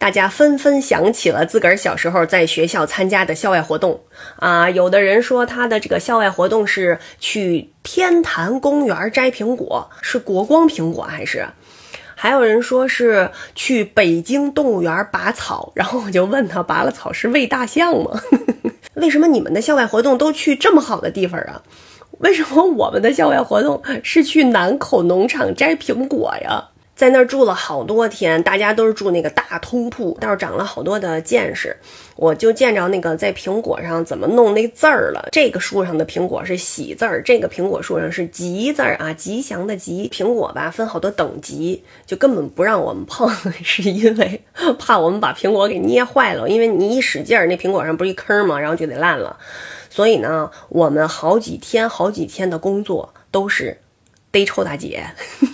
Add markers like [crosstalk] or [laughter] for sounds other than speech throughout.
大家纷纷想起了自个儿小时候在学校参加的校外活动啊。有的人说他的这个校外活动是去天坛公园摘苹果，是国光苹果还是？还有人说是去北京动物园拔草，然后我就问他拔了草是喂大象吗？[laughs] 为什么你们的校外活动都去这么好的地方啊？为什么我们的校外活动是去南口农场摘苹果呀？在那儿住了好多天，大家都是住那个大通铺，倒是长了好多的见识。我就见着那个在苹果上怎么弄那字儿了。这个树上的苹果是喜字儿，这个苹果树上是吉字儿啊，吉祥的吉。苹果吧分好多等级，就根本不让我们碰，[laughs] 是因为怕我们把苹果给捏坏了。因为你一使劲儿，那苹果上不是一坑吗？然后就得烂了。所以呢，我们好几天好几天的工作都是逮臭大姐。[laughs]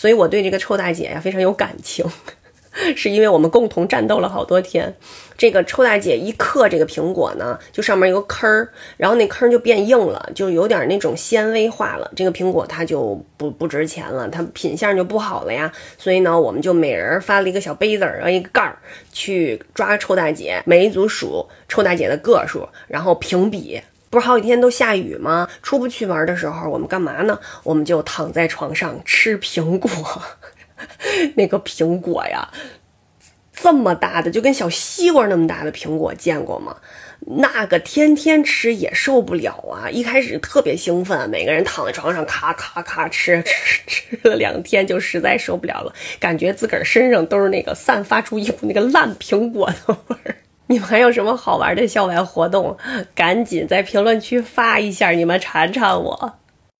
所以我对这个臭大姐呀非常有感情，[laughs] 是因为我们共同战斗了好多天。这个臭大姐一嗑这个苹果呢，就上面有个坑儿，然后那坑就变硬了，就有点那种纤维化了。这个苹果它就不不值钱了，它品相就不好了呀。所以呢，我们就每人发了一个小杯子儿和一个盖儿，去抓臭大姐，每一组数臭大姐的个数，然后评比。不是好几天都下雨吗？出不去玩的时候，我们干嘛呢？我们就躺在床上吃苹果。[laughs] 那个苹果呀，这么大的，就跟小西瓜那么大的苹果，见过吗？那个天天吃也受不了啊！一开始特别兴奋，每个人躺在床上咔咔咔吃，吃 [laughs] 吃了两天就实在受不了了，感觉自个儿身上都是那个散发出一股那个烂苹果的味儿。你们还有什么好玩的校外活动？赶紧在评论区发一下，你们馋馋我。